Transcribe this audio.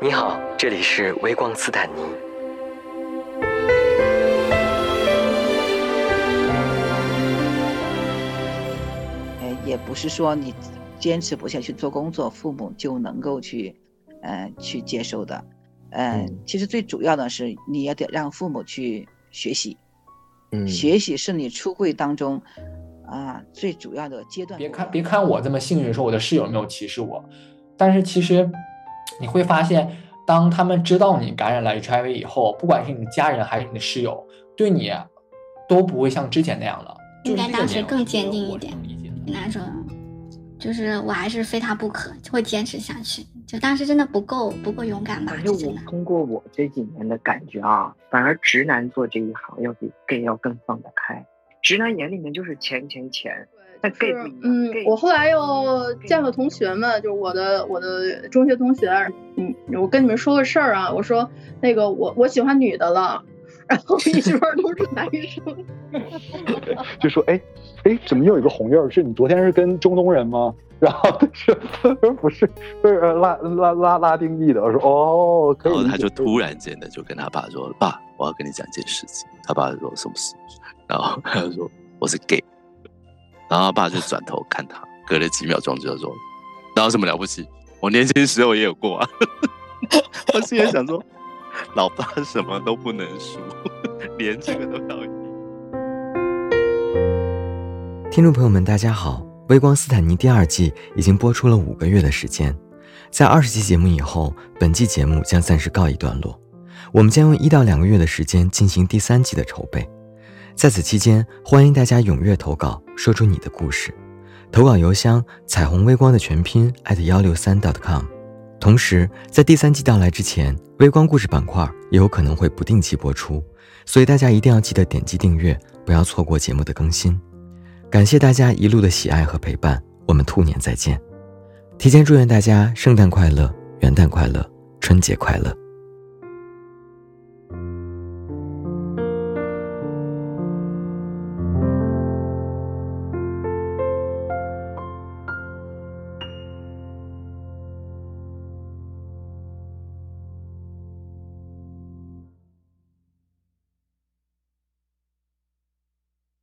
你好，这里是微光斯坦尼。呃，也不是说你坚持不下去做工作，父母就能够去，呃，去接受的。嗯，其实最主要的是你也得让父母去学习，嗯，学习是你出柜当中啊最主要的阶段。别看别看我这么幸运，说我的室友没有歧视我，但是其实你会发现，当他们知道你感染了 HIV 以后，不管是你的家人还是你的室友，对你都不会像之前那样了。应该当时更坚定一点，那种就是我还是非他不可，会坚持下去。就当时真的不够不够勇敢吧？反正我通过我这几年的感觉啊，反而直男做这一行要比 gay 要更放得开。直男眼里面就是钱钱钱，但 gay 不一样。嗯，我后来又见了同学们，就是我的我的中学同学。嗯，我跟你们说个事儿啊，我说那个我我喜欢女的了，然后一圈都是男生，就说哎哎，怎么又有一个红印儿？是你昨天是跟中东人吗？然后他说不是，是拉拉拉拉丁裔的。我说哦，然后他就突然间的就跟他爸说：“爸，我要跟你讲一件事情。”他爸说：“什么事？”然后他就说：“我是 gay。”然后他爸就转头看他，隔了几秒钟就说：“那有什么了不起？我年轻时候也有过啊。”我心里想说：“老爸什么都不能输，连这个都要赢。”听众朋友们，大家好。微光斯坦尼第二季已经播出了五个月的时间，在二十期节目以后，本季节目将暂时告一段落。我们将用一到两个月的时间进行第三季的筹备。在此期间，欢迎大家踊跃投稿，说出你的故事。投稿邮箱：彩虹微光的全拼艾特幺六三 .com。同时，在第三季到来之前，微光故事板块也有可能会不定期播出，所以大家一定要记得点击订阅，不要错过节目的更新。感谢大家一路的喜爱和陪伴，我们兔年再见！提前祝愿大家圣诞快乐、元旦快乐、春节快乐！